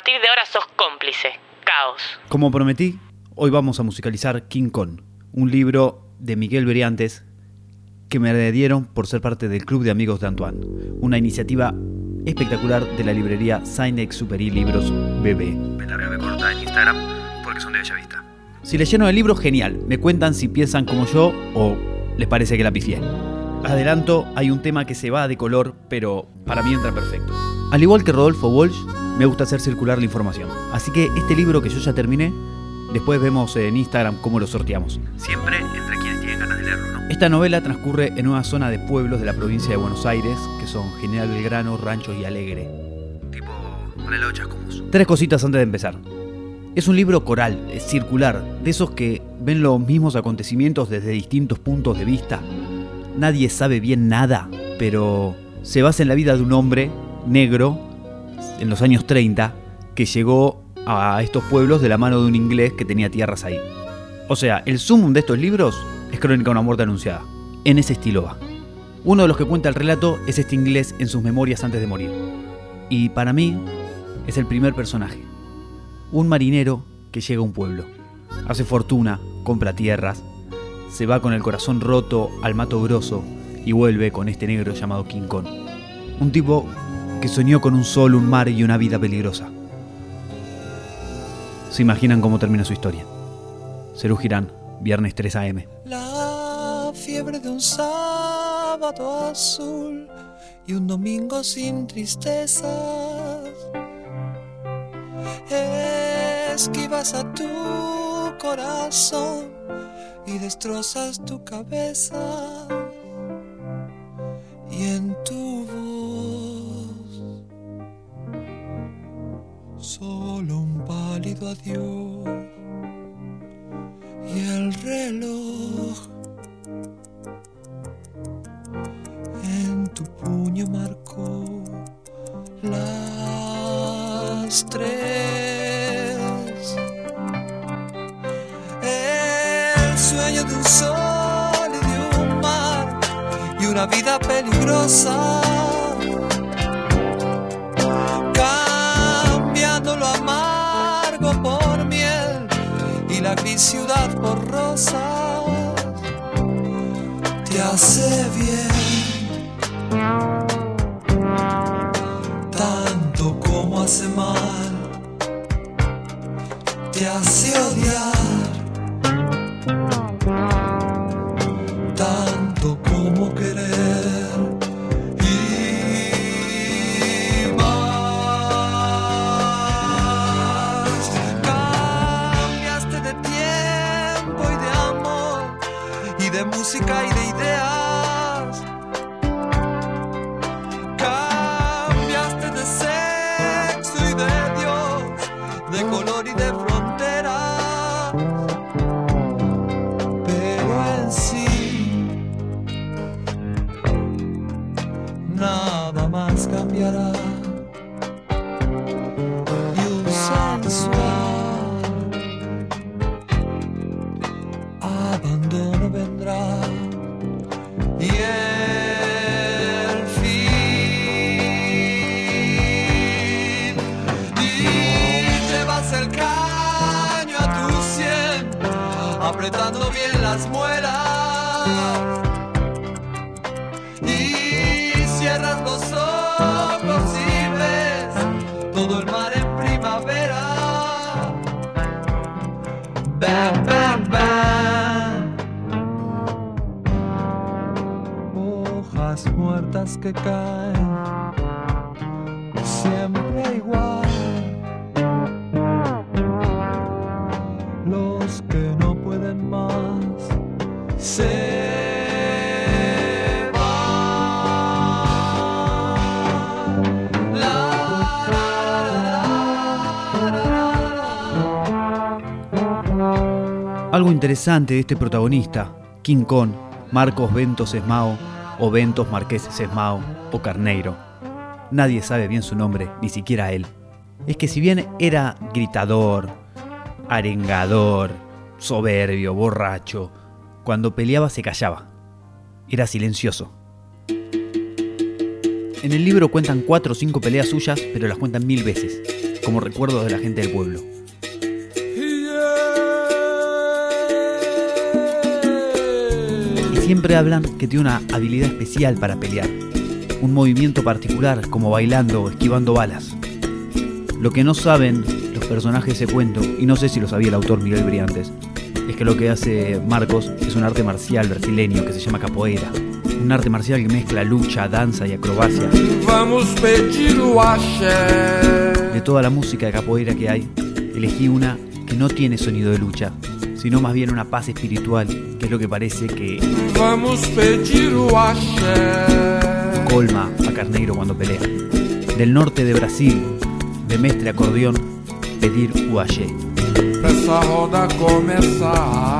partir de ahora sos cómplice. Caos. Como prometí, hoy vamos a musicalizar King Kong, un libro de Miguel Beriantes que me dieron por ser parte del Club de Amigos de Antoine, una iniciativa espectacular de la librería Signex Superi Libros BB. Me corta en Instagram porque son de Bella Vista. Si leyeron el libro, genial. Me cuentan si piensan como yo o les parece que la pifié. Adelanto, hay un tema que se va de color, pero para mí entra perfecto. Al igual que Rodolfo Walsh, me gusta hacer circular la información. Así que este libro que yo ya terminé, después vemos en Instagram cómo lo sorteamos. Siempre entre quienes tienen ganas de leerlo, ¿no? Esta novela transcurre en una zona de pueblos de la provincia de Buenos Aires, que son General Belgrano, Rancho y Alegre. Tipo, Morelo Chascomús. Tres cositas antes de empezar. Es un libro coral, es circular, de esos que ven los mismos acontecimientos desde distintos puntos de vista. Nadie sabe bien nada, pero se basa en la vida de un hombre negro en los años 30 que llegó a estos pueblos de la mano de un inglés que tenía tierras ahí. O sea, el sumum de estos libros es Crónica de una muerte anunciada. En ese estilo va. Uno de los que cuenta el relato es este inglés en sus memorias antes de morir. Y para mí es el primer personaje. Un marinero que llega a un pueblo. Hace fortuna, compra tierras, se va con el corazón roto al Mato Grosso y vuelve con este negro llamado King Kong. Un tipo que soñó con un sol, un mar y una vida peligrosa. ¿Se imaginan cómo termina su historia? Cerú Girán, viernes 3 a.m. La fiebre de un sábado azul y un domingo sin tristezas. Esquivas a tu corazón y destrozas tu cabeza. Y en tu solo un pálido adiós y el reloj en tu puño marcó las tres. El sueño de un sol y de un mar y una vida peligrosa. Ciudad por rosas. Te hace bien. Tanto como hace mal. Te hace odiar. Música y de ideas. Las muelas y cierras los ojos y ves todo el mar en primavera. Bam, bam, bam. Hojas muertas que caen, siempre igual. Los que Algo interesante de este protagonista, King Kong, Marcos Ventos Esmao, o Ventos Marqués Esmao, o Carneiro. Nadie sabe bien su nombre, ni siquiera él. Es que si bien era gritador, arengador, soberbio, borracho, cuando peleaba se callaba. Era silencioso. En el libro cuentan cuatro o cinco peleas suyas, pero las cuentan mil veces. como recuerdos de la gente del pueblo. Siempre hablan que tiene una habilidad especial para pelear, un movimiento particular como bailando o esquivando balas. Lo que no saben los personajes de ese cuento, y no sé si lo sabía el autor Miguel Briantes, es que lo que hace Marcos es un arte marcial brasileño que se llama capoeira. Un arte marcial que mezcla lucha, danza y acrobacia. Vamos. De toda la música de capoeira que hay, elegí una que no tiene sonido de lucha, sino más bien una paz espiritual, que es lo que parece que Vamos pedir o colma a Carneiro cuando pelea. Del norte de Brasil, de mestre acordeón, pedir uayé. Essa roda começar.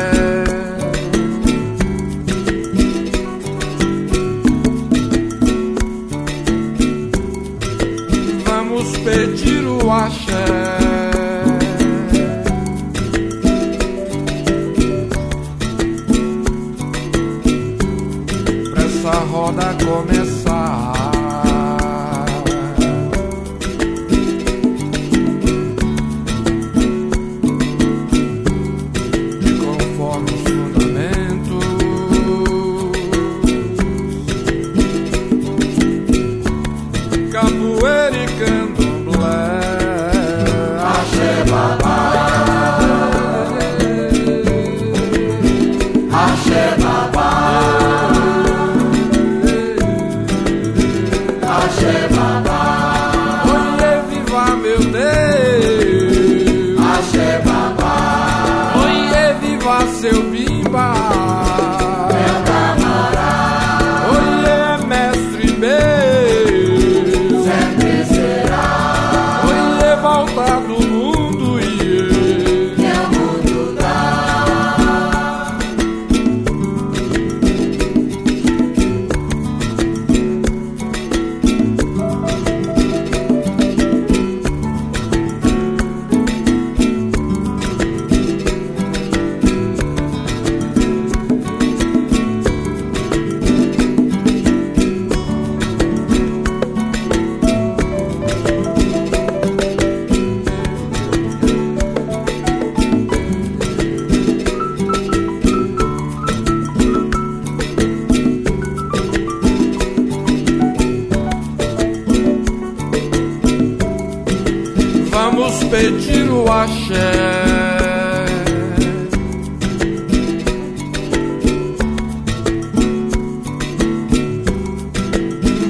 axé.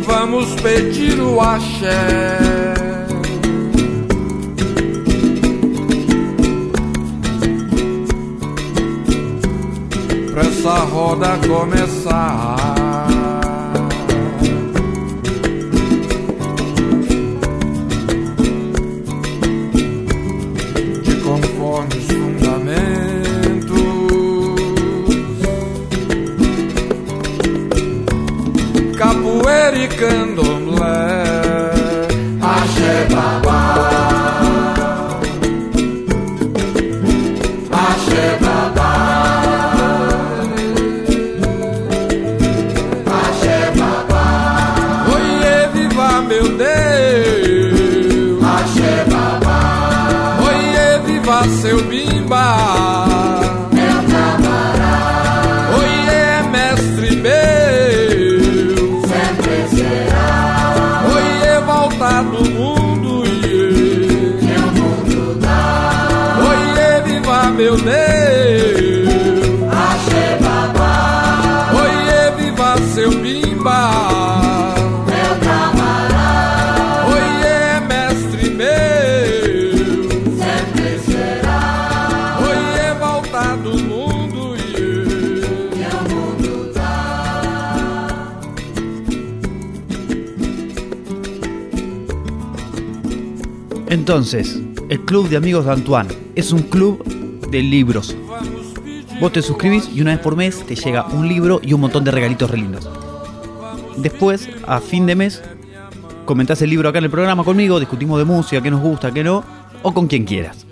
Vamos pedir o axé. Pra essa roda começar. Capoeira e Entonces, el Club de Amigos de Antoine es un club de libros. Vos te suscribís y una vez por mes te llega un libro y un montón de regalitos re lindos. Después, a fin de mes, comentás el libro acá en el programa conmigo, discutimos de música, qué nos gusta, qué no, o con quien quieras.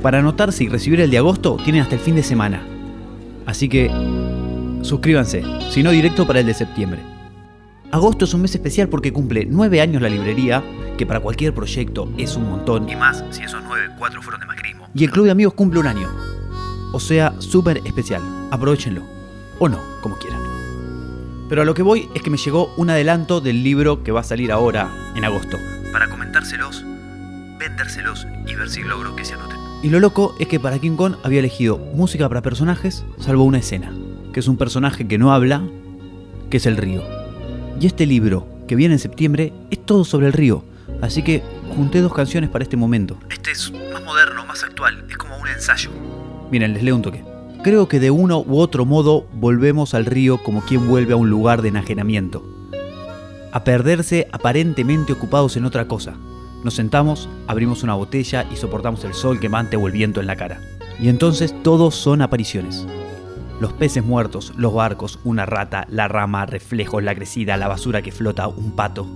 Para anotarse y recibir el de agosto, tienen hasta el fin de semana. Así que suscríbanse, si no directo para el de septiembre. Agosto es un mes especial porque cumple 9 años la librería, que para cualquier proyecto es un montón. Y más si esos nueve, cuatro fueron de macrismo. Y el Club de Amigos cumple un año. O sea, súper especial. Aprovechenlo. O no, como quieran. Pero a lo que voy es que me llegó un adelanto del libro que va a salir ahora, en agosto. Para comentárselos, vendérselos y ver si logro que se anoten. Y lo loco es que para King Kong había elegido música para personajes, salvo una escena, que es un personaje que no habla, que es el río. Y este libro, que viene en septiembre, es todo sobre el río. Así que junté dos canciones para este momento. Este es más moderno, más actual, es como un ensayo. Miren, les leo un toque. Creo que de uno u otro modo volvemos al río como quien vuelve a un lugar de enajenamiento. A perderse aparentemente ocupados en otra cosa. Nos sentamos, abrimos una botella y soportamos el sol quemante o el viento en la cara. Y entonces todos son apariciones. Los peces muertos, los barcos, una rata, la rama, reflejos, la crecida, la basura que flota, un pato.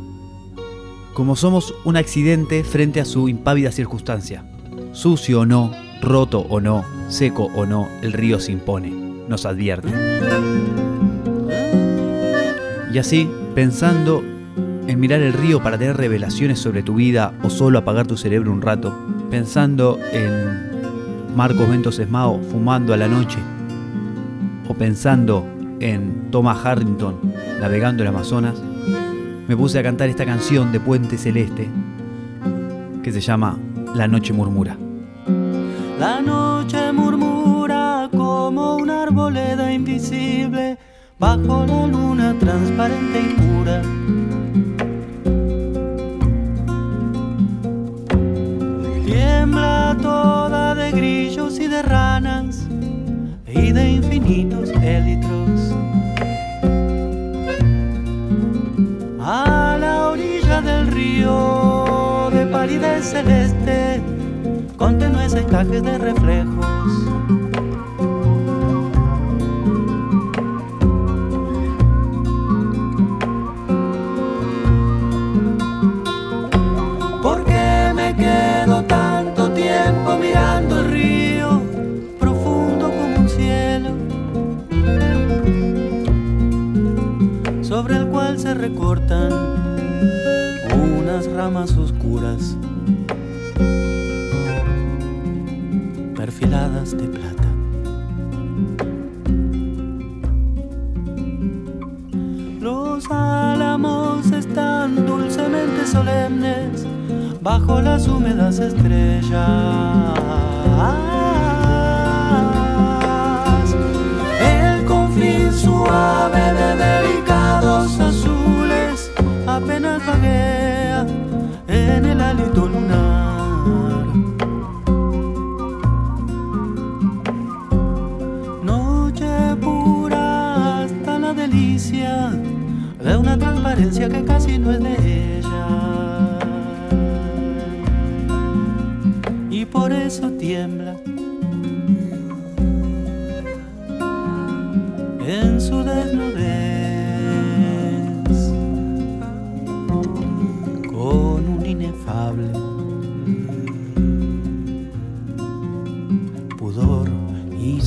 Como somos un accidente frente a su impávida circunstancia. Sucio o no, roto o no, seco o no, el río se impone, nos advierte. Y así, pensando en mirar el río para tener revelaciones sobre tu vida o solo apagar tu cerebro un rato, pensando en Marcos Ventos Esmao fumando a la noche, o pensando en Thomas Harrington navegando el Amazonas, me puse a cantar esta canción de Puente Celeste que se llama La Noche Murmura. La noche murmura como una arboleda invisible bajo la luna transparente y pura. Tiembla toda de grillos y de ranas y de infinitos élitros. Río de palidez celeste con tenues encajes de reflejos. ¿Por qué me quedo tanto tiempo mirando el río, profundo como un cielo, sobre el cual se recortan oscuras? perfiladas de plata. Los álamos están dulcemente solemnes bajo las húmedas estrellas.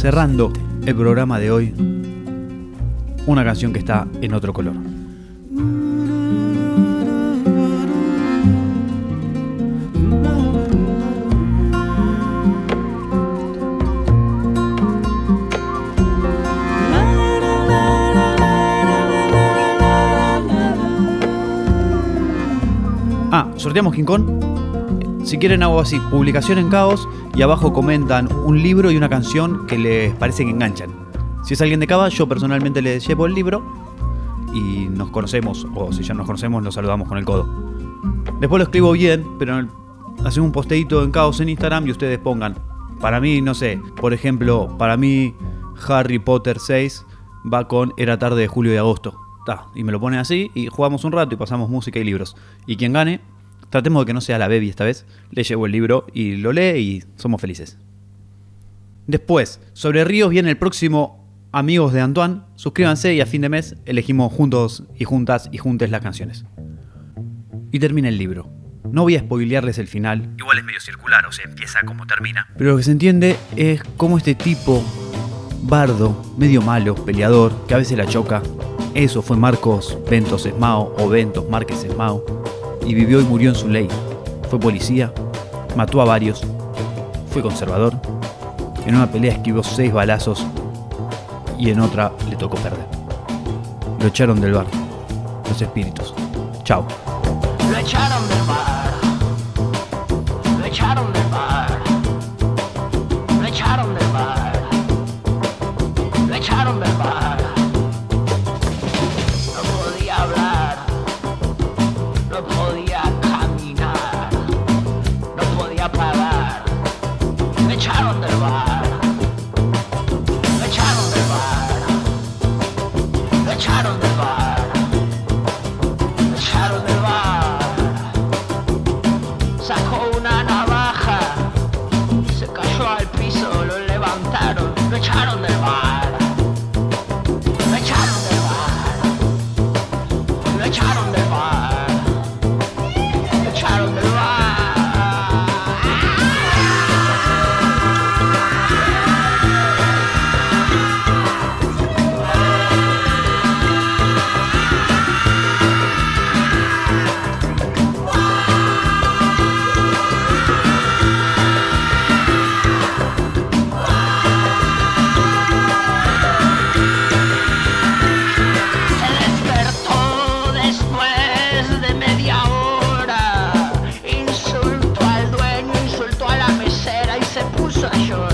Cerrando el programa de hoy, una canción que está en otro color. Ah, sorteamos King Kong. Si quieren hago así, publicación en caos y abajo comentan un libro y una canción que les parece que enganchan. Si es alguien de Cava, yo personalmente le llevo el libro y nos conocemos, o si ya nos conocemos, nos saludamos con el codo. Después lo escribo bien, pero hacemos un posteito en caos en Instagram y ustedes pongan. Para mí, no sé, por ejemplo, para mí Harry Potter 6 va con Era tarde de julio y agosto. Ta, y me lo ponen así y jugamos un rato y pasamos música y libros. Y quien gane, Tratemos de que no sea la baby esta vez. Le llevo el libro y lo lee y somos felices. Después, sobre Ríos viene el próximo Amigos de Antoine. Suscríbanse y a fin de mes elegimos juntos y juntas y juntes las canciones. Y termina el libro. No voy a spoilearles el final, Igual es medio circular, o sea, empieza como termina. pero lo que se entiende es cómo este tipo, bardo, medio malo, peleador, que a veces la choca, eso fue Marcos Ventos Esmao o Ventos Márquez Esmao, y vivió y murió en su ley. Fue policía, mató a varios, fue conservador, en una pelea esquivó seis balazos y en otra le tocó perder. Lo echaron del bar, los espíritus. Chao. the cattle. social